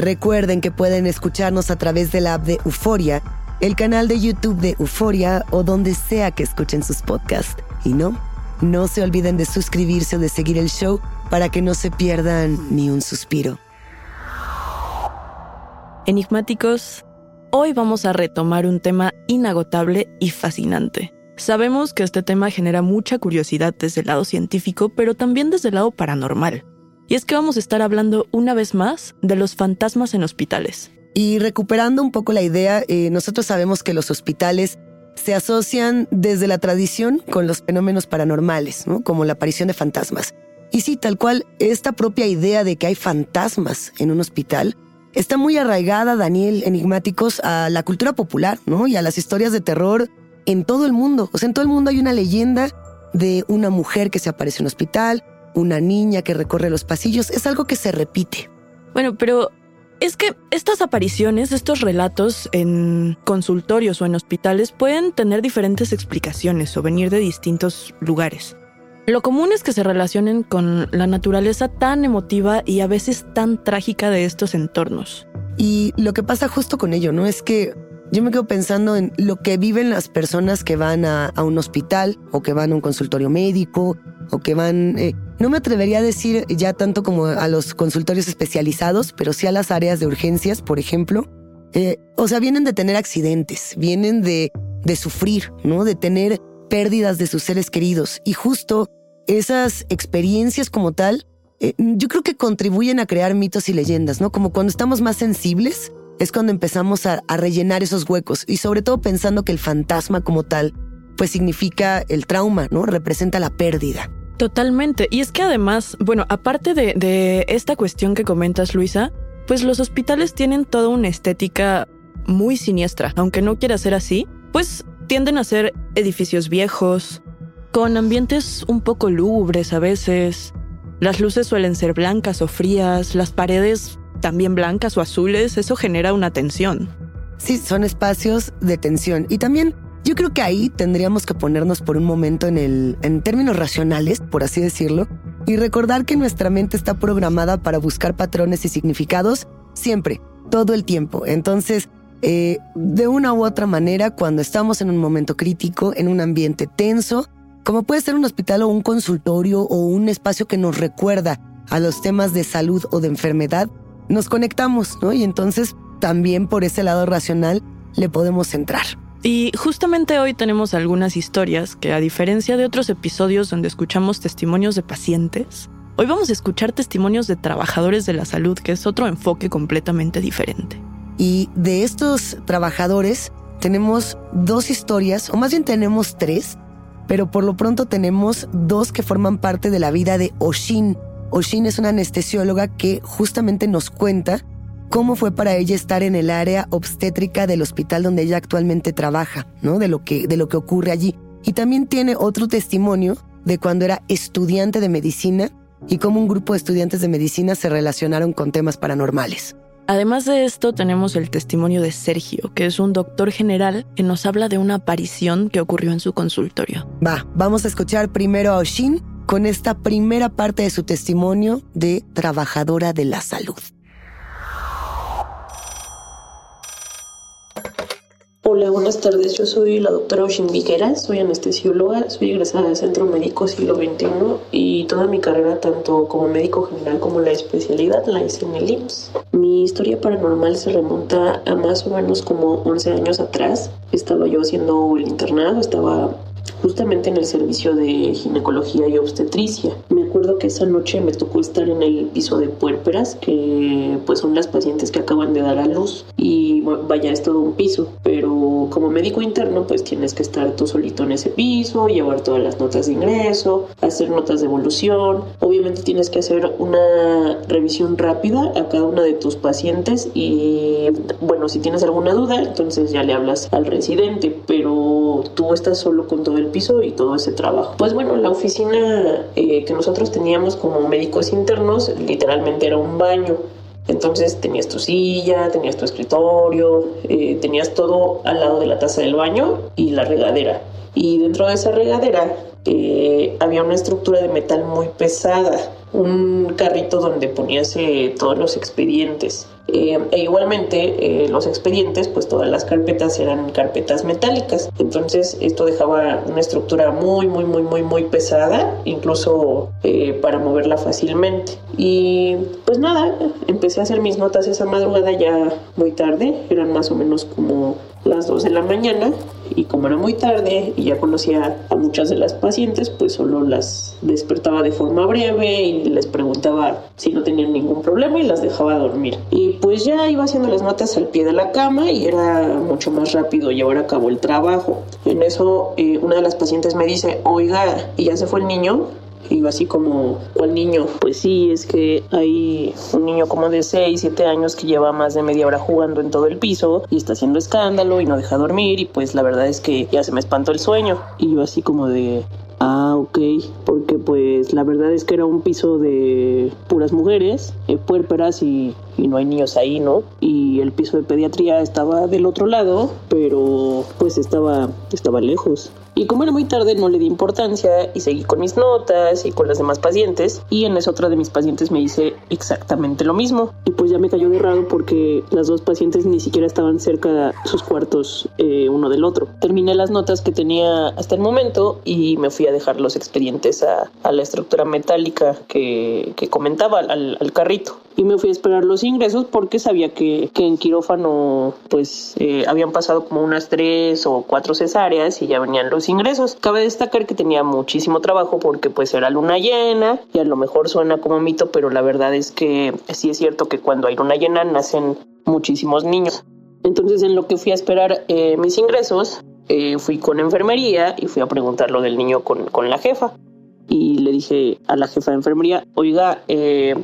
Recuerden que pueden escucharnos a través de la app de Euforia, el canal de YouTube de Euforia o donde sea que escuchen sus podcasts. Y no, no se olviden de suscribirse o de seguir el show para que no se pierdan ni un suspiro. Enigmáticos, hoy vamos a retomar un tema inagotable y fascinante. Sabemos que este tema genera mucha curiosidad desde el lado científico, pero también desde el lado paranormal. Y es que vamos a estar hablando una vez más de los fantasmas en hospitales. Y recuperando un poco la idea, eh, nosotros sabemos que los hospitales se asocian desde la tradición con los fenómenos paranormales, ¿no? como la aparición de fantasmas. Y sí, tal cual, esta propia idea de que hay fantasmas en un hospital está muy arraigada, Daniel, enigmáticos, a la cultura popular ¿no? y a las historias de terror en todo el mundo. O sea, en todo el mundo hay una leyenda de una mujer que se aparece en un hospital, una niña que recorre los pasillos, es algo que se repite. Bueno, pero es que estas apariciones, estos relatos en consultorios o en hospitales pueden tener diferentes explicaciones o venir de distintos lugares. Lo común es que se relacionen con la naturaleza tan emotiva y a veces tan trágica de estos entornos. Y lo que pasa justo con ello, ¿no? Es que yo me quedo pensando en lo que viven las personas que van a, a un hospital o que van a un consultorio médico o que van... eh, no me atrevería a decir ya tanto como a los consultorios especializados, pero sí a las áreas de urgencias, por ejemplo. Eh, o sea, vienen de tener accidentes, vienen de, de sufrir, ¿no? De tener pérdidas de sus seres queridos. Y justo esas experiencias como tal, eh, yo creo que contribuyen a crear mitos y leyendas, ¿no? Como cuando estamos más sensibles, es cuando empezamos a, a rellenar esos huecos. Y sobre todo pensando que el fantasma como tal, pues significa el trauma, ¿no? Representa la pérdida. Totalmente. Y es que además, bueno, aparte de, de esta cuestión que comentas, Luisa, pues los hospitales tienen toda una estética muy siniestra. Aunque no quiera ser así, pues tienden a ser edificios viejos, con ambientes un poco lúgubres a veces, Las luces suelen ser blancas o frías, las paredes también blancas o azules, eso genera una tensión. Sí, son espacios de tensión. Y también yo creo que ahí tendríamos que ponernos por un momento en, el, en términos racionales, por así decirlo, y recordar que nuestra mente está programada para buscar patrones y significados siempre, todo el tiempo. Entonces, eh, de una u otra manera, cuando estamos en un momento crítico, en un ambiente tenso, como puede ser un hospital o un consultorio o un espacio que nos recuerda a los temas de salud o de enfermedad, nos conectamos, ¿no? Y entonces también por ese lado racional le podemos entrar. Y justamente hoy tenemos algunas historias que, a diferencia de otros episodios donde escuchamos testimonios de pacientes, hoy vamos a escuchar testimonios de trabajadores de la salud, que es otro enfoque completamente diferente. Y de estos trabajadores tenemos dos historias, o más bien tenemos tres, pero por lo pronto tenemos dos que forman parte de la vida de Oshin. Oshin es una anestesióloga que justamente nos cuenta cómo fue para ella estar en el área obstétrica del hospital donde ella actualmente trabaja, ¿no? De lo que, de lo que ocurre allí. Y también tiene otro testimonio de cuando era estudiante de medicina y cómo un grupo de estudiantes de medicina se relacionaron con temas paranormales. Además de esto, tenemos el testimonio de Sergio, que es un doctor general que nos habla de una aparición que ocurrió en su consultorio. Va, vamos a escuchar primero a Oshin con esta primera parte de su testimonio de trabajadora de la salud. Hola, buenas tardes. Yo soy la doctora Oshin Viguera, soy anestesióloga, soy egresada del Centro Médico Siglo XXI y toda mi carrera, tanto como médico general como la especialidad, la hice en el IMSS. Mi historia paranormal se remonta a más o menos como 11 años atrás. Estaba yo haciendo el internado, estaba justamente en el servicio de ginecología y obstetricia. Me acuerdo que esa noche me tocó estar en el piso de puérperas, que pues son las pacientes que acaban de dar a luz y vaya, es todo un piso, pero como médico interno pues tienes que estar tú solito en ese piso, llevar todas las notas de ingreso, hacer notas de evolución, obviamente tienes que hacer una revisión rápida a cada una de tus pacientes y bueno, si tienes alguna duda, entonces ya le hablas al residente, pero tú estás solo con todo el piso y todo ese trabajo. Pues bueno, la oficina eh, que nosotros teníamos como médicos internos literalmente era un baño. Entonces tenías tu silla, tenías tu escritorio, eh, tenías todo al lado de la taza del baño y la regadera. Y dentro de esa regadera eh, había una estructura de metal muy pesada, un carrito donde ponías todos los expedientes. Eh, e igualmente eh, los expedientes, pues todas las carpetas eran carpetas metálicas. Entonces esto dejaba una estructura muy, muy, muy, muy, muy pesada, incluso eh, para moverla fácilmente. Y pues nada, empecé a hacer mis notas esa madrugada ya muy tarde, eran más o menos como las 2 de la mañana y como era muy tarde y ya conocía a muchas de las pacientes, pues solo las despertaba de forma breve y les preguntaba si no tenían ningún problema y las dejaba dormir. Y pues ya iba haciendo las notas al pie de la cama y era mucho más rápido llevar a cabo el trabajo. En eso eh, una de las pacientes me dice, oiga, ¿y ya se fue el niño? Y así como, ¿cuál niño? Pues sí, es que hay un niño como de 6, 7 años que lleva más de media hora jugando en todo el piso y está haciendo escándalo y no deja dormir y pues la verdad es que ya se me espantó el sueño. Y yo así como de, Ah, ok, porque pues la verdad es que era un piso de puras mujeres, eh, puérperas y, y, no hay niños ahí, ¿no? Y el piso de pediatría estaba del otro lado, pero pues estaba, estaba lejos. Y como era muy tarde no le di importancia y seguí con mis notas y con las demás pacientes y en esa otra de mis pacientes me hice exactamente lo mismo y pues ya me cayó de raro porque las dos pacientes ni siquiera estaban cerca de sus cuartos eh, uno del otro. Terminé las notas que tenía hasta el momento y me fui a dejar los expedientes a, a la estructura metálica que, que comentaba al, al carrito y me fui a esperar los ingresos porque sabía que, que en quirófano pues eh, habían pasado como unas tres o cuatro cesáreas y ya venían los ingresos. Cabe destacar que tenía muchísimo trabajo porque pues era luna llena y a lo mejor suena como mito, pero la verdad es que sí es cierto que cuando hay luna llena nacen muchísimos niños. Entonces en lo que fui a esperar eh, mis ingresos, eh, fui con enfermería y fui a preguntar lo del niño con, con la jefa. Y le dije a la jefa de enfermería, oiga, eh,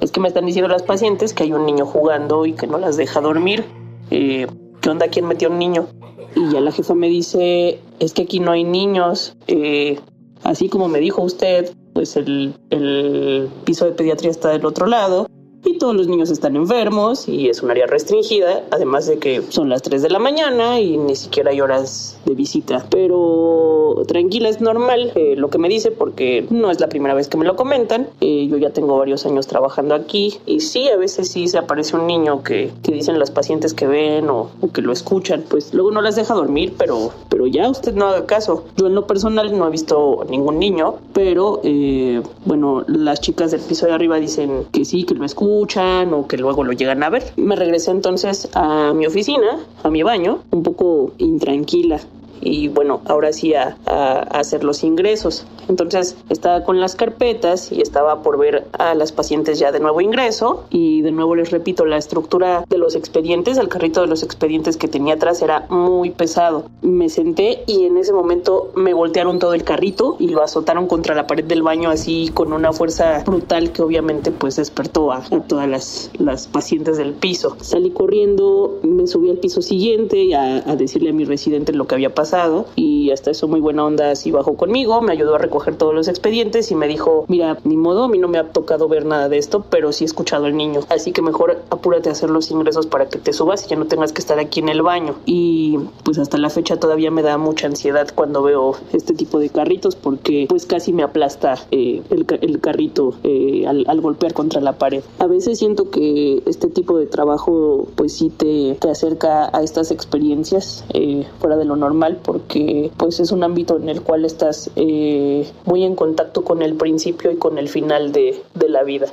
es que me están diciendo las pacientes que hay un niño jugando y que no las deja dormir. Eh, ¿Qué onda? ¿Quién metió un niño? Y ya la jefa me dice, es que aquí no hay niños. Eh, así como me dijo usted, pues el, el piso de pediatría está del otro lado y todos los niños están enfermos y es un área restringida, además de que son las 3 de la mañana y ni siquiera hay horas de visita. Pero tranquila, es normal eh, lo que me dice porque no es la primera vez que me lo comentan. Eh, yo ya tengo varios años trabajando aquí y sí, a veces sí se aparece un niño que, que dicen las pacientes que ven o, o, que lo escuchan. Pues luego no las deja dormir, pero, pero ya usted no haga caso. Yo en lo personal no he visto ningún niño, pero eh, bueno, las chicas del piso de arriba dicen que sí, que lo escuchan escuchan o que luego lo llegan a ver. Me regresé entonces a mi oficina, a mi baño, un poco intranquila y bueno, ahora sí a, a, hacer los ingresos. Entonces estaba con las carpetas y estaba por ver a las pacientes ya de nuevo ingreso y de nuevo les repito, la estructura de los expedientes, el carrito de los expedientes que tenía atrás era muy pesado. Me senté y en ese momento me voltearon todo el carrito y lo azotaron contra la pared del baño así con una fuerza brutal que obviamente pues despertó a, a todas las, las, pacientes del piso. Salí corriendo, me subí al piso siguiente a, a decirle a mi residente lo que había pasado y hasta eso muy buena onda así bajó conmigo, me ayudó a recoger todos los expedientes y me dijo, mira, ni modo, a mí no me ha tocado ver nada de esto, pero sí he escuchado al niño, así que mejor apúrate a hacer los ingresos para que te subas y ya no tengas que estar aquí en el baño. Y pues hasta la fecha todavía me da mucha ansiedad cuando veo este tipo de carritos porque pues casi me aplasta eh, el, el, carrito eh, al, al, golpear contra la pared. A veces siento que este tipo de trabajo pues sí te, te acerca a estas experiencias eh, fuera de lo normal porque pues es un ámbito en el cual estás eh, muy en contacto con el principio y con el final de, de la vida.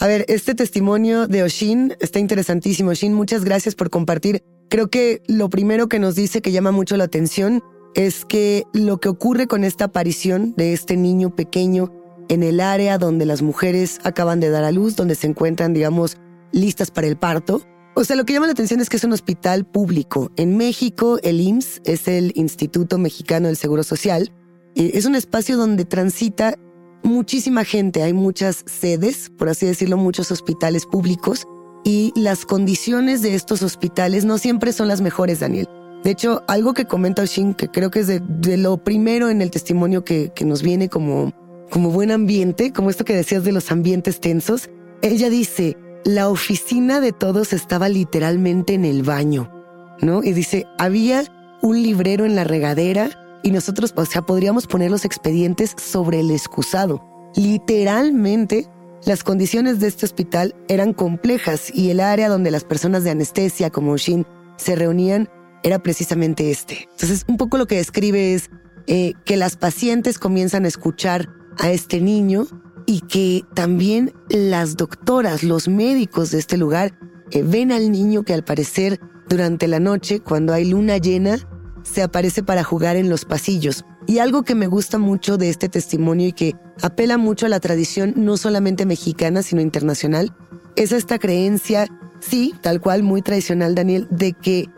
A ver, este testimonio de Oshin está interesantísimo. Oshin, muchas gracias por compartir. Creo que lo primero que nos dice que llama mucho la atención es que lo que ocurre con esta aparición de este niño pequeño en el área donde las mujeres acaban de dar a luz, donde se encuentran, digamos, listas para el parto, o sea, lo que llama la atención es que es un hospital público. En México, el IMSS es el Instituto Mexicano del Seguro Social. Es un espacio donde transita muchísima gente. Hay muchas sedes, por así decirlo, muchos hospitales públicos. Y las condiciones de estos hospitales no siempre son las mejores, Daniel. De hecho, algo que comenta Oshin, que creo que es de, lo primero en el testimonio que, que nos viene como, como buen ambiente, como esto que decías de los ambientes tensos, ella dice, la oficina de todos estaba literalmente en el baño, ¿no? Y dice, había un librero en la regadera y nosotros, o sea, podríamos poner los expedientes sobre el excusado. Literalmente, las condiciones de este hospital eran complejas y el área donde las personas de anestesia como Shin se reunían era precisamente este. Entonces, un poco lo que describe es eh, que las pacientes comienzan a escuchar a este niño y que también las doctoras, los médicos de este lugar eh, ven al niño que al parecer durante la noche, cuando hay luna llena, se aparece para jugar en los pasillos. Y algo que me gusta mucho de este testimonio y que apela mucho a la tradición no solamente mexicana, sino internacional, es esta creencia, sí, tal cual, muy tradicional, Daniel, de que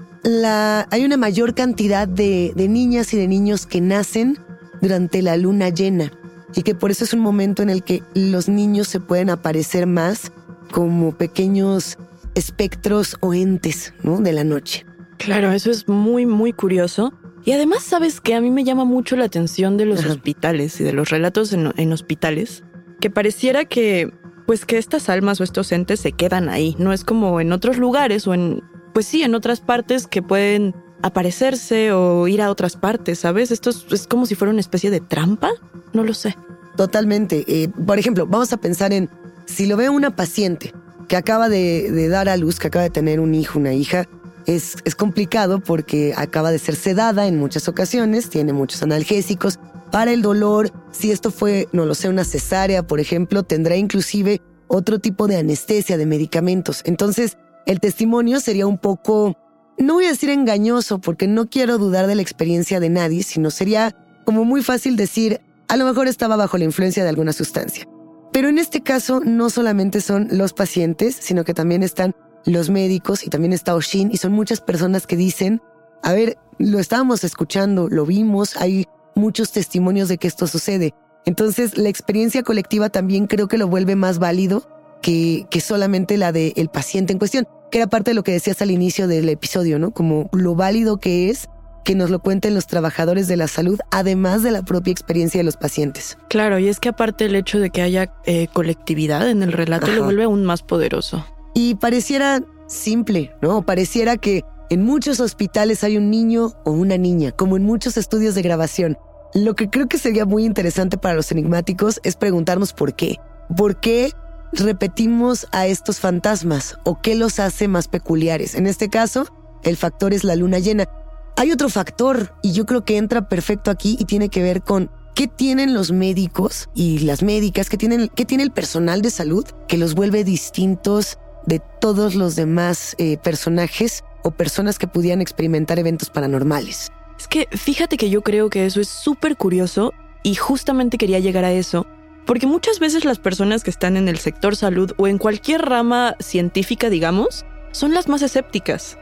hay una mayor cantidad de niñas y de niños que nacen durante la luna llena y que por eso es un momento en el que los niños se pueden aparecer más como pequeños espectros o entes ¿no? de la noche. Claro, eso es muy, muy curioso. Y además, sabes que a mí me llama mucho la atención de los Ajá. hospitales y de los relatos en, en, hospitales, que pareciera que, pues que estas almas o estos entes se quedan ahí. No es como en otros lugares o en, pues sí, en otras partes que pueden aparecerse o ir a otras partes, ¿sabes? Esto es, como si fuera una especie de trampa. No lo sé. Totalmente. Eh, por ejemplo, vamos a pensar en si lo ve una paciente que acaba de, de, dar a luz, que acaba de tener un hijo, una hija, es, es complicado porque acaba de ser sedada en muchas ocasiones, tiene muchos analgésicos. Para el dolor, si esto fue, no lo sé, una cesárea, por ejemplo, tendrá inclusive otro tipo de anestesia, de medicamentos. Entonces, el testimonio sería un poco, no voy a decir engañoso, porque no quiero dudar de la experiencia de nadie, sino sería como muy fácil decir, a lo mejor estaba bajo la influencia de alguna sustancia. Pero en este caso no solamente son los pacientes, sino que también están los médicos y también está Oshin y son muchas personas que dicen, a ver, lo estábamos escuchando, lo vimos, hay muchos testimonios de que esto sucede. Entonces la experiencia colectiva también creo que lo vuelve más válido que, que solamente la del el paciente en cuestión, que era parte de lo que decías al inicio del episodio, ¿no? Como lo válido que es que nos lo cuenten los trabajadores de la salud, además de la propia experiencia de los pacientes. Claro, y es que aparte el hecho de que haya eh, colectividad en el relato lo vuelve aún más poderoso. Y pareciera simple, ¿no? Pareciera que en muchos hospitales hay un niño o una niña, como en muchos estudios de grabación. Lo que creo que sería muy interesante para los enigmáticos es preguntarnos por qué. ¿Por qué repetimos a estos fantasmas o qué los hace más peculiares? En este caso, el factor es la luna llena. Hay otro factor y yo creo que entra perfecto aquí y tiene que ver con qué tienen los médicos y las médicas, qué, tienen, qué tiene el personal de salud que los vuelve distintos de todos los demás eh, personajes o personas que pudieran experimentar eventos paranormales. Es que fíjate que yo creo que eso es súper curioso y justamente quería llegar a eso, porque muchas veces las personas que están en el sector salud o en cualquier rama científica, digamos, son las más escépticas.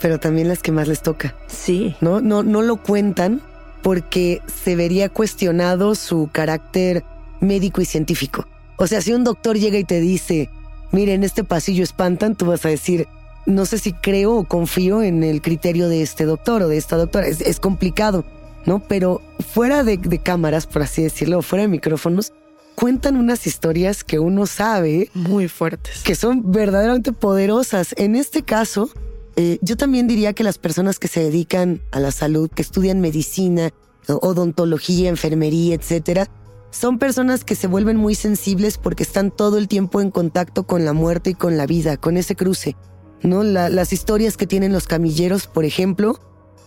Pero también las que más les toca. Sí. No, no, no lo cuentan porque se vería cuestionado su carácter médico y científico. O sea, si un doctor llega y te dice, mire, en este pasillo espantan, tú vas a decir, no sé si creo o confío en el criterio de este doctor o de esta doctora. Es, complicado, ¿no? Pero fuera de, de, cámaras, por así decirlo, fuera de micrófonos, cuentan unas historias que uno sabe. Muy fuertes. Que son verdaderamente poderosas. En este caso, eh, yo también diría que las personas que se dedican a la salud, que estudian medicina, odontología, enfermería, etcétera, son personas que se vuelven muy sensibles porque están todo el tiempo en contacto con la muerte y con la vida, con ese cruce. ¿no? las historias que tienen los camilleros, por ejemplo,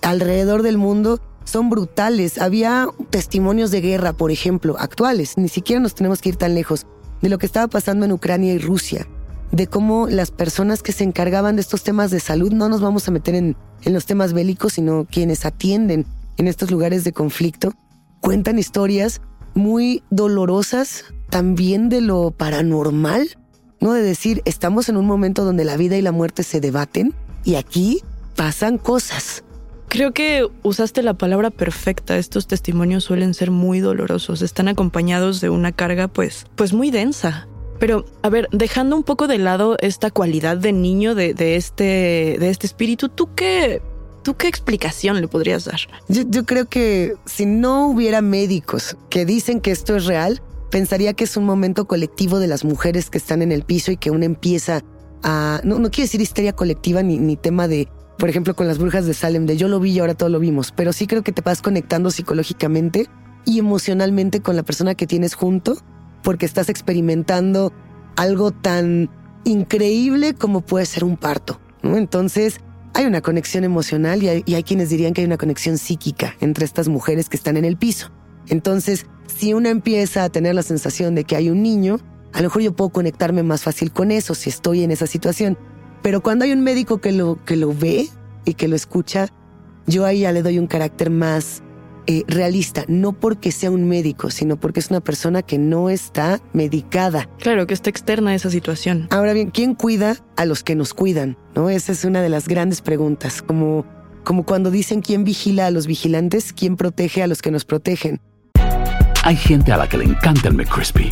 alrededor del mundo son brutales. Había testimonios de guerra, por ejemplo, actuales, ni siquiera nos tenemos que ir tan lejos, de lo que estaba pasando en Ucrania y Rusia, de cómo las personas que se encargaban de estos temas de salud, no nos vamos a meter en, en los temas bélicos, sino quienes atienden en estos lugares de conflicto, cuentan historias muy dolorosas también de lo paranormal, ¿no? De decir, estamos en un momento donde la vida y la muerte se debaten y aquí pasan cosas. Creo que usaste la palabra perfecta. Estos testimonios suelen ser muy dolorosos. Están acompañados de una carga, pues, pues muy densa. Pero, a ver, dejando un poco de lado esta cualidad de niño de, este, de este espíritu, ¿tú qué, ¿Tú qué explicación le podrías dar? Yo, creo que si no hubiera médicos que dicen que esto es real, pensaría que es un momento colectivo de las mujeres que están en el piso y que uno empieza a... No, no quiero decir histeria colectiva ni, ni tema de, por ejemplo, con las brujas de Salem, de yo lo vi y ahora todo lo vimos, pero sí creo que te vas conectando psicológicamente y emocionalmente con la persona que tienes junto porque estás experimentando algo tan increíble como puede ser un parto. Entonces, hay una conexión emocional y hay, quienes dirían que hay una conexión psíquica entre estas mujeres que están en el piso. Entonces, si una empieza a tener la sensación de que hay un niño, a lo mejor yo puedo conectarme más fácil con eso si estoy en esa situación. Pero cuando hay un médico que lo, que lo ve y que lo escucha, yo ahí ya le doy un carácter más eh, realista, no porque sea un médico, sino porque es una persona que no está medicada. Claro, que está externa a esa situación. Ahora bien, ¿quién cuida a los que nos cuidan? ¿No? Esa es una de las grandes preguntas, como, como cuando dicen quién vigila a los vigilantes, quién protege a los que nos protegen. Hay gente a la que le encanta el McCrispy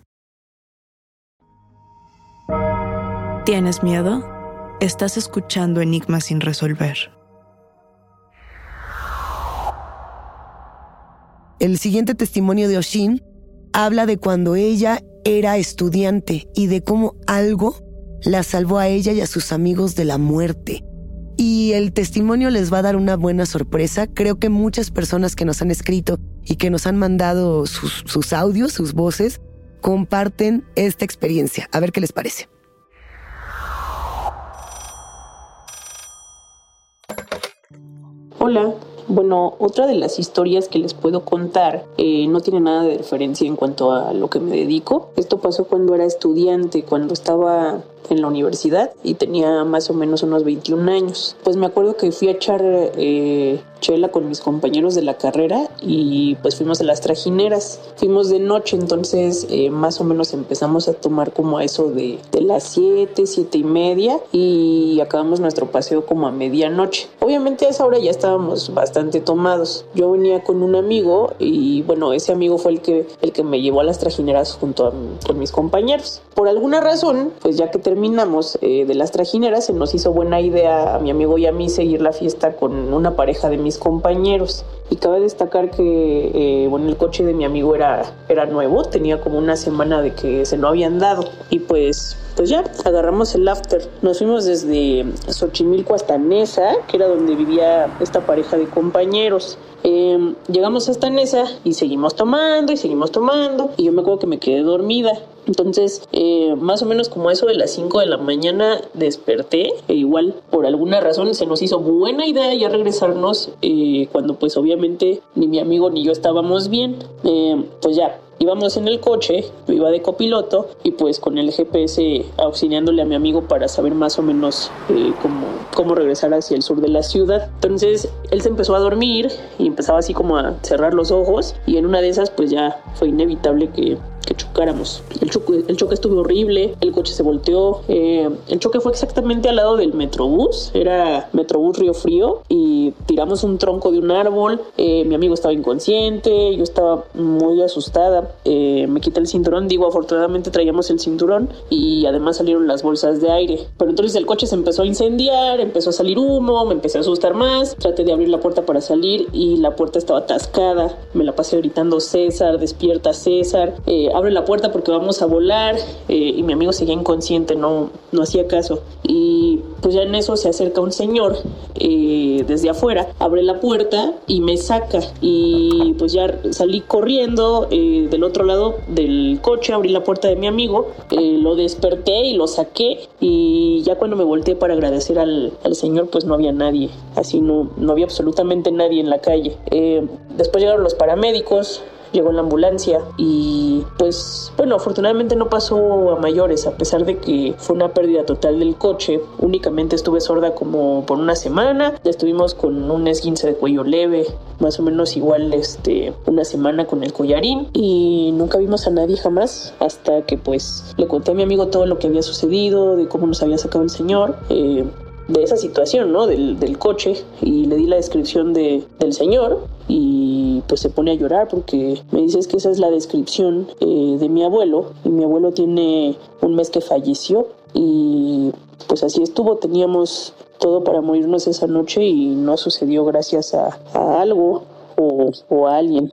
¿Tienes miedo? Estás escuchando Enigmas sin resolver. El siguiente testimonio de Oshin habla de cuando ella era estudiante y de cómo algo la salvó a ella y a sus amigos de la muerte. Y el testimonio les va a dar una buena sorpresa. Creo que muchas personas que nos han escrito y que nos han mandado sus, sus audios, sus voces, comparten esta experiencia. A ver qué les parece. Hola, bueno, otra de las historias que les puedo contar eh, no tiene nada de referencia en cuanto a lo que me dedico. Esto pasó cuando era estudiante, cuando estaba en la universidad y tenía más o menos unos 21 años. Pues me acuerdo que fui a echar eh, chela con mis compañeros de la carrera y pues fuimos a las trajineras. Fuimos de noche, entonces eh, más o menos empezamos a tomar como a eso de, de las 7, 7 y media y acabamos nuestro paseo como a medianoche. Obviamente a esa hora ya estábamos bastante tomados. Yo venía con un amigo y bueno, ese amigo fue el que, el que me llevó a las trajineras junto a, con mis compañeros. Por alguna razón, pues ya que terminamos eh, de las trajineras, se nos hizo buena idea a mi amigo y a mí seguir la fiesta con una pareja de mis compañeros. Y cabe destacar que eh, bueno, el coche de mi amigo era, era nuevo, tenía como una semana de que se lo habían dado. Y pues pues ya, agarramos el after. Nos fuimos desde Xochimilco hasta Nesa, que era donde vivía esta pareja de compañeros. Eh, llegamos hasta Nesa y seguimos tomando y seguimos tomando. Y yo me acuerdo que me quedé dormida. Entonces, eh, más o menos como eso de las 5 de la mañana desperté. E igual, por alguna razón, se nos hizo buena idea ya regresarnos eh, cuando pues obviamente ni mi amigo ni yo estábamos bien. Eh, pues ya, íbamos en el coche, yo iba de copiloto y pues con el GPS auxiliándole a mi amigo para saber más o menos eh, cómo, cómo regresar hacia el sur de la ciudad. Entonces él se empezó a dormir y empezaba así como a cerrar los ojos y en una de esas pues ya fue inevitable que chocáramos. El choque, el choque estuvo horrible, el coche se volteó. Eh, el choque fue exactamente al lado del Metrobús, era Metrobús Río Frío, y tiramos un tronco de un árbol. Eh, mi amigo estaba inconsciente, yo estaba muy asustada. Eh, me quité el cinturón, digo, afortunadamente traíamos el cinturón y además salieron las bolsas de aire. Pero entonces el coche se empezó a incendiar, empezó a salir humo, me empecé a asustar más. Traté de abrir la puerta para salir y la puerta estaba atascada. Me la pasé gritando César, despierta César. Eh, abre la puerta porque vamos a volar eh, y mi amigo seguía inconsciente, no, no hacía caso. Y pues ya en eso se acerca un señor eh, desde afuera, abre la puerta y me saca y pues ya salí corriendo eh, del otro lado del coche, abrí la puerta de mi amigo, lo desperté y lo saqué y ya cuando me volteé para agradecer al, al señor pues no había nadie, así no, no había absolutamente nadie en la calle. después llegaron los paramédicos, llegó la ambulancia y pues bueno, afortunadamente no pasó a mayores, a pesar de que fue una pérdida total del coche. Únicamente estuve sorda como por una semana, estuvimos con un esguince de cuello leve, más o menos igual este una semana con el collarín y nunca vimos a nadie jamás hasta que pues le conté a mi amigo todo lo que había sucedido, de cómo nos había sacado el señor. Eh, de esa situación, ¿no? Del, del, coche y le di la descripción de, del señor y pues se pone a llorar porque me dice que esa es la descripción eh, de mi abuelo y mi abuelo tiene un mes que falleció y pues así estuvo, teníamos todo para morirnos esa noche y no sucedió gracias a, a algo o, o a alguien.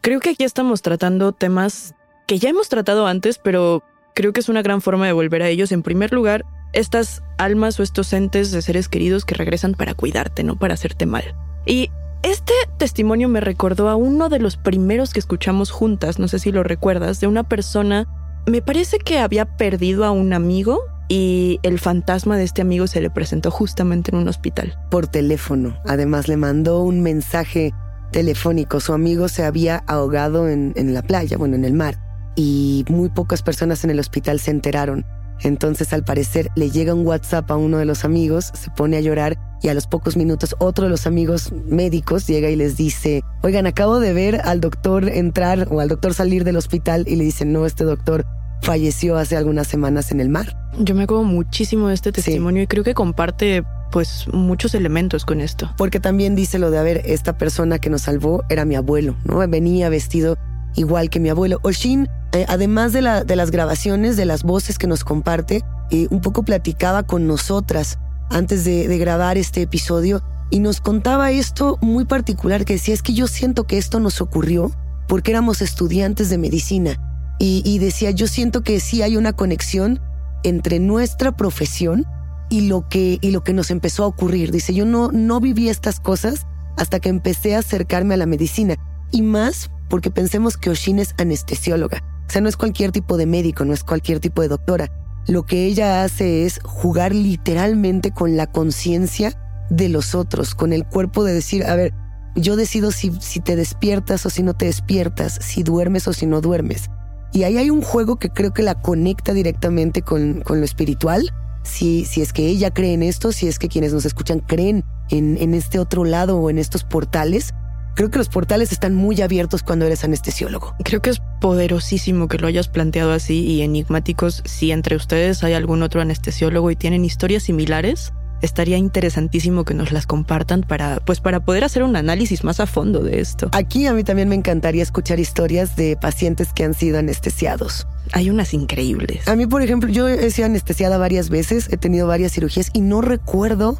Creo que aquí estamos tratando temas que ya hemos tratado antes, pero creo que es una gran forma de volver a ellos. En primer lugar, estas almas o estos entes de seres queridos que regresan para cuidarte, no para hacerte mal. Y este testimonio me recordó a uno de los primeros que escuchamos juntas, no sé si lo recuerdas, de una persona, me parece que había perdido a un amigo y el fantasma de este amigo se le presentó justamente en un hospital. Por teléfono. Además le mandó un mensaje telefónico. Su amigo se había ahogado en, la playa, bueno, en el mar. Y muy pocas personas en el hospital se enteraron. Entonces al parecer le llega un WhatsApp a uno de los amigos, se pone a llorar y a los pocos minutos otro de los amigos médicos llega y les dice, oigan, acabo de ver al doctor entrar o al doctor salir del hospital y le dicen, no, este doctor falleció hace algunas semanas en el mar. Yo me acuerdo muchísimo de este testimonio sí. y creo que comparte pues muchos elementos con esto. Porque también dice lo de, a ver, esta persona que nos salvó era mi abuelo, ¿no? Venía vestido igual que mi abuelo. Oshin, eh, además de, la, de, las grabaciones, de las voces que nos comparte, eh, un poco platicaba con nosotras antes de, de, grabar este episodio y nos contaba esto muy particular que decía, es que yo siento que esto nos ocurrió porque éramos estudiantes de medicina y, y decía, yo siento que sí hay una conexión entre nuestra profesión y lo que, y lo que nos empezó a ocurrir. Dice, yo no, no viví estas cosas hasta que empecé a acercarme a la medicina. Y más porque pensemos que Oshin es anestesióloga. O sea, no es cualquier tipo de médico, no es cualquier tipo de doctora. Lo que ella hace es jugar literalmente con la conciencia de los otros, con el cuerpo de decir, a ver, yo decido si, si te despiertas o si no te despiertas, si duermes o si no duermes. Y ahí hay un juego que creo que la conecta directamente con, con lo espiritual. Si, si es que ella cree en esto, si es que quienes nos escuchan creen en, en este otro lado o en estos portales, creo que los portales están muy abiertos cuando eres anestesiólogo. Creo que es poderosísimo que lo hayas planteado así y enigmáticos. Si entre ustedes hay algún otro anestesiólogo y tienen historias similares, estaría interesantísimo que nos las compartan para, pues, para poder hacer un análisis más a fondo de esto. Aquí a mí también me encantaría escuchar historias de pacientes que han sido anestesiados. Hay unas increíbles. A mí, por ejemplo, yo he sido anestesiada varias veces, he tenido varias cirugías y no recuerdo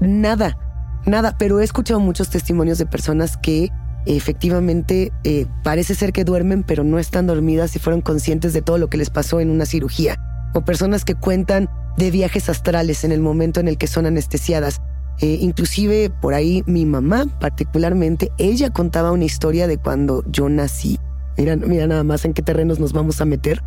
nada, nada, pero he escuchado muchos testimonios de personas que efectivamente eh, parece ser que duermen, pero no están dormidas y fueron conscientes de todo lo que les pasó en una cirugía. O personas que cuentan de viajes astrales en el momento en el que son anestesiadas. Eh, inclusive por ahí mi mamá particularmente, ella contaba una historia de cuando yo nací. Mira, mira nada más en qué terrenos nos vamos a meter.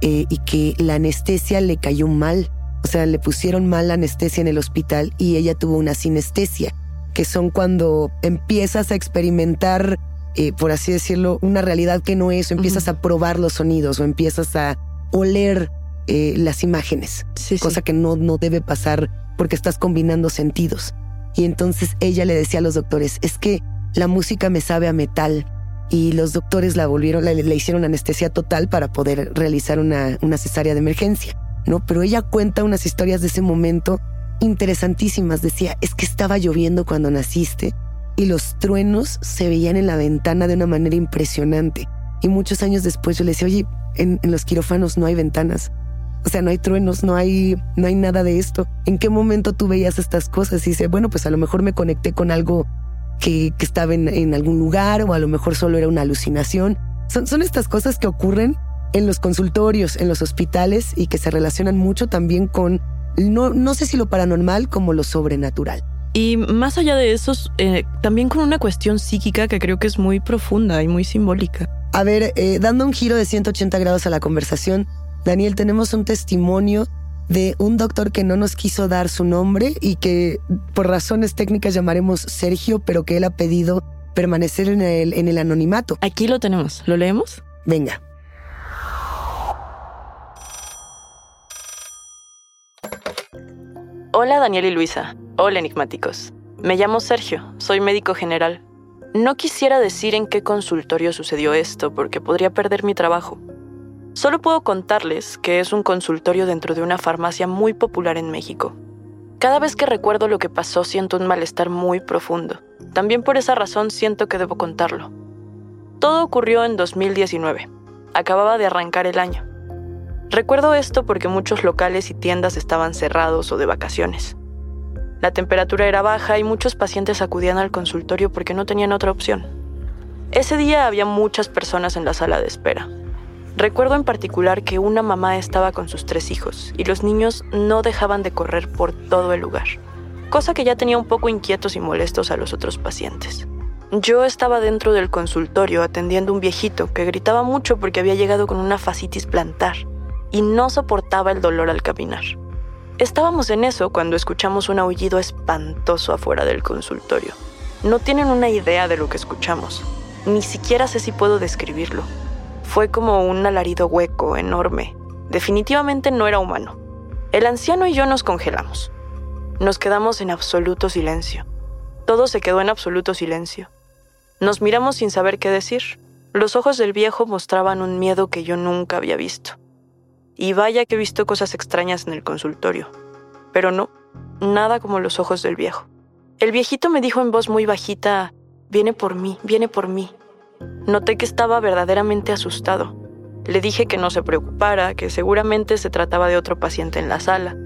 Eh, y que la anestesia le cayó mal. O sea, le pusieron mal la anestesia en el hospital y ella tuvo una sinestesia, que son cuando empiezas a experimentar, eh, por así decirlo, una realidad que no es, o empiezas a probar los sonidos o empiezas a oler eh, las imágenes, cosa que no, no debe pasar porque estás combinando sentidos. Y entonces ella le decía a los doctores, es que la música me sabe a metal. Y los doctores la volvieron, le, le hicieron anestesia total para poder realizar una, una cesárea de emergencia, ¿no? Pero ella cuenta unas historias de ese momento interesantísimas. Decía, es que estaba lloviendo cuando naciste y los truenos se veían en la ventana de una manera impresionante. Y muchos años después yo le decía, oye, en, los quirófanos no hay ventanas. O sea, no hay truenos, no hay, no hay nada de esto. ¿En qué momento tú veías estas cosas? Y dice, bueno, pues a lo mejor me conecté con algo que, que estaba en, en, algún lugar o a lo mejor solo era una alucinación. Son, son estas cosas que ocurren en los consultorios, en los hospitales y que se relacionan mucho también con, no, no sé si lo paranormal como lo sobrenatural. Y más allá de eso, eh, también con una cuestión psíquica que creo que es muy profunda y muy simbólica. A ver, eh, dando un giro de 180 grados a la conversación, Daniel, tenemos un testimonio de un doctor que no nos quiso dar su nombre y que por razones técnicas llamaremos Sergio, pero que él ha pedido permanecer en el, en el anonimato. Aquí lo tenemos. ¿Lo leemos? Venga. Hola Daniel y Luisa. Hola enigmáticos. Me llamo Sergio, soy médico general. No quisiera decir en qué consultorio sucedió esto porque podría perder mi trabajo. Solo puedo contarles que es un consultorio dentro de una farmacia muy popular en México. Cada vez que recuerdo lo que pasó siento un malestar muy profundo. También por esa razón siento que debo contarlo. Todo ocurrió en 2019. Acababa de arrancar el año. Recuerdo esto porque muchos locales y tiendas estaban cerrados o de vacaciones. La temperatura era baja y muchos pacientes acudían al consultorio porque no tenían otra opción. Ese día había muchas personas en la sala de espera. Recuerdo en particular que una mamá estaba con sus tres hijos y los niños no dejaban de correr por todo el lugar, cosa que ya tenía un poco inquietos y molestos a los otros pacientes. Yo estaba dentro del consultorio atendiendo a un viejito que gritaba mucho porque había llegado con una fascitis plantar y no soportaba el dolor al caminar. Estábamos en eso cuando escuchamos un aullido espantoso afuera del consultorio. No tienen una idea de lo que escuchamos. Ni siquiera sé si puedo describirlo. Fue como un alarido hueco, enorme. Definitivamente no era humano. El anciano y yo nos congelamos. Nos quedamos en absoluto silencio. Todo se quedó en absoluto silencio. Nos miramos sin saber qué decir. Los ojos del viejo mostraban un miedo que yo nunca había visto. Y vaya que he visto cosas extrañas en el consultorio. Pero no, nada como los ojos del viejo. El viejito me dijo en voz muy bajita, viene por mí, viene por mí. Noté que estaba verdaderamente asustado. Le dije que no se preocupara, que seguramente se trataba de otro paciente en la sala,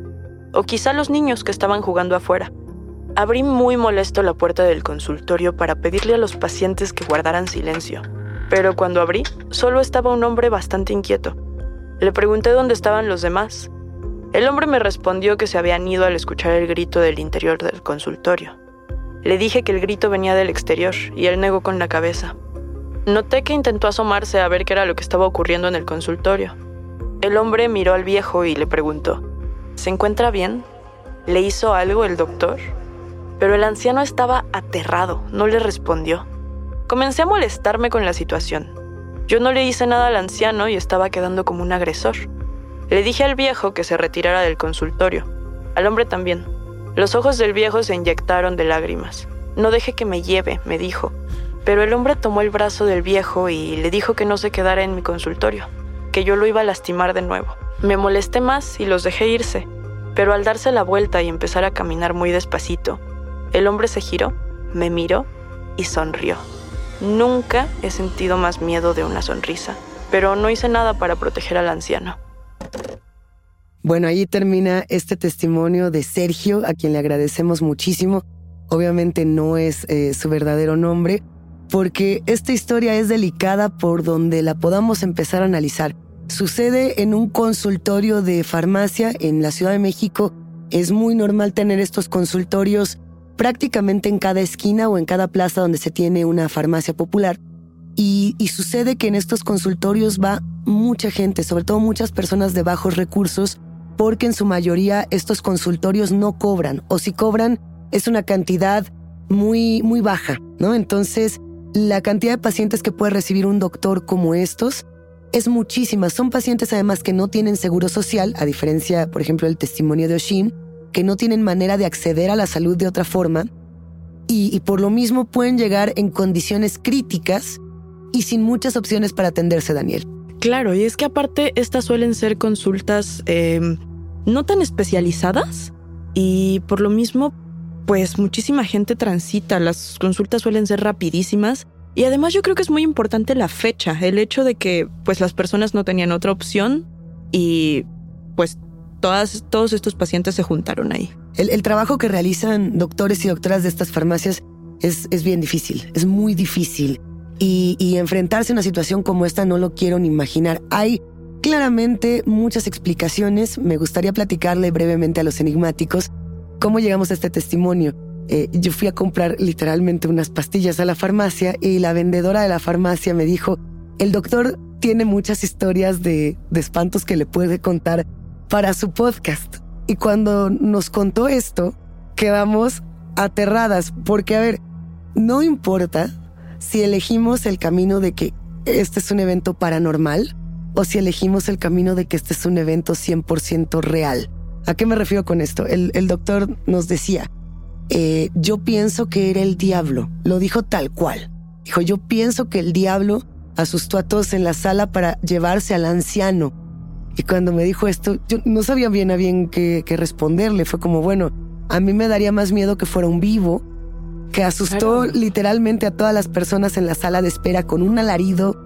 o quizá los niños que estaban jugando afuera. Abrí muy molesto la puerta del consultorio para pedirle a los pacientes que guardaran silencio, pero cuando abrí, solo estaba un hombre bastante inquieto. Le pregunté dónde estaban los demás. El hombre me respondió que se habían ido al escuchar el grito del interior del consultorio. Le dije que el grito venía del exterior y él negó con la cabeza. Noté que intentó asomarse a ver qué era lo que estaba ocurriendo en el consultorio. El hombre miró al viejo y le preguntó, ¿Se encuentra bien? ¿Le hizo algo el doctor? Pero el anciano estaba aterrado, no le respondió. Comencé a molestarme con la situación. Yo no le hice nada al anciano y estaba quedando como un agresor. Le dije al viejo que se retirara del consultorio. Al hombre también. Los ojos del viejo se inyectaron de lágrimas. No deje que me lleve, me dijo. Pero el hombre tomó el brazo del viejo y le dijo que no se quedara en mi consultorio, que yo lo iba a lastimar de nuevo. Me molesté más y los dejé irse, pero al darse la vuelta y empezar a caminar muy despacito, el hombre se giró, me miró y sonrió. Nunca he sentido más miedo de una sonrisa, pero no hice nada para proteger al anciano. Bueno, ahí termina este testimonio de Sergio, a quien le agradecemos muchísimo. Obviamente no es eh, su verdadero nombre, porque esta historia es delicada por donde la podamos empezar a analizar. Sucede en un consultorio de farmacia en la Ciudad de México. Es muy normal tener estos consultorios prácticamente en cada esquina o en cada plaza donde se tiene una farmacia popular. Y, sucede que en estos consultorios va mucha gente, sobre todo muchas personas de bajos recursos, porque en su mayoría estos consultorios no cobran, o si cobran es una cantidad muy, muy baja, ¿no? Entonces, la cantidad de pacientes que puede recibir un doctor como estos es muchísima. Son pacientes además que no tienen seguro social, a diferencia, por ejemplo, del testimonio de Oshin, que no tienen manera de acceder a la salud de otra forma, y, por lo mismo pueden llegar en condiciones críticas y sin muchas opciones para atenderse, Daniel. Claro, y es que aparte estas suelen ser consultas em, no tan especializadas y por lo mismo, pues muchísima gente transita, las consultas suelen ser rapidísimas y además yo creo que es muy importante la fecha, el hecho de que pues las personas no tenían otra opción y pues todas, todos estos pacientes se juntaron ahí. El, trabajo que realizan doctores y doctoras de estas farmacias es, bien difícil, es muy difícil. Y, y, enfrentarse a una situación como esta no lo quiero ni imaginar. Hay claramente muchas explicaciones. Me gustaría platicarle brevemente a los enigmáticos cómo llegamos a este testimonio. Eh, yo fui a comprar literalmente unas pastillas a la farmacia y la vendedora de la farmacia me dijo, el doctor tiene muchas historias de, de espantos que le puede contar para su podcast. Y cuando nos contó esto, quedamos aterradas, porque a ver, no importa si elegimos el camino de que este es un evento paranormal o si elegimos el camino de que este es un evento 100% real. ¿A qué me refiero con esto? El, doctor nos decía, eh, yo pienso que era el diablo, lo dijo tal cual. Dijo, yo pienso que el diablo asustó a todos en la sala para llevarse al anciano y cuando me dijo esto, yo no sabía bien a bien qué, responderle. Fue como, bueno, a mí me daría más miedo que fuera un vivo, que asustó literalmente a todas las personas en la sala de espera con un alarido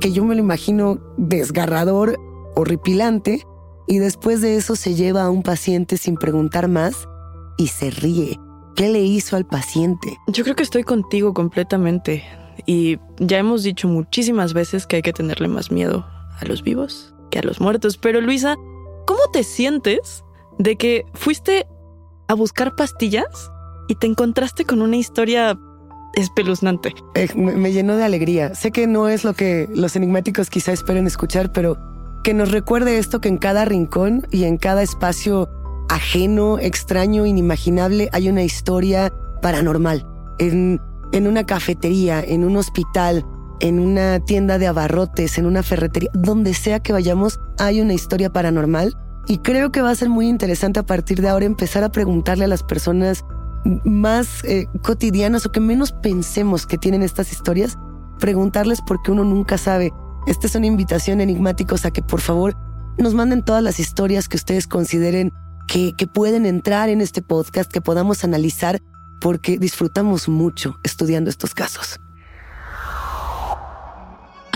que yo me lo imagino desgarrador, horripilante, y después de eso se lleva a un paciente sin preguntar más y se ríe. ¿Qué le hizo al paciente? Yo creo que estoy contigo completamente. Y ya hemos dicho muchísimas veces que hay que tenerle más miedo a los vivos a los muertos. Pero Luisa, ¿cómo te sientes de que fuiste a buscar pastillas y te encontraste con una historia espeluznante? Eh, me, llenó de alegría. Sé que no es lo que los enigmáticos quizá esperen escuchar, pero que nos recuerde esto que en cada rincón y en cada espacio ajeno, extraño, inimaginable, hay una historia paranormal. En, en una cafetería, en un hospital, en una tienda de abarrotes, en una ferretería, donde sea que vayamos, hay una historia paranormal. Y creo que va a ser muy interesante a partir de ahora empezar a preguntarle a las personas más eh, cotidianas o que menos pensemos que tienen estas historias, preguntarles porque uno nunca sabe. Esta es una invitación enigmáticos a que por favor nos manden todas las historias que ustedes consideren que, que pueden entrar en este podcast, que podamos analizar, porque disfrutamos mucho estudiando estos casos.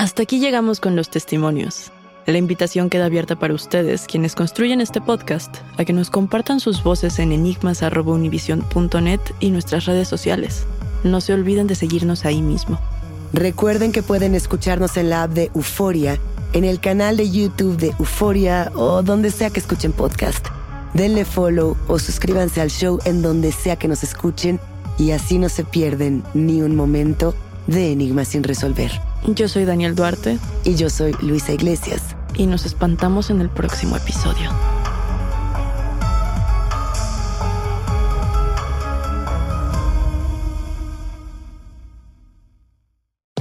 Hasta aquí llegamos con los testimonios. La invitación queda abierta para ustedes, quienes construyen este podcast, a que nos compartan sus voces en enigmas.univision.net y nuestras redes sociales. No se olviden de seguirnos ahí mismo. Recuerden que pueden escucharnos en la app de Euforia, en el canal de YouTube de Euforia o donde sea que escuchen podcast. Denle follow o suscríbanse al show en donde sea que nos escuchen y así no se pierden ni un momento de Enigmas sin resolver. Yo soy Daniel Duarte. Y yo soy Luisa Iglesias. Y nos espantamos en el próximo episodio.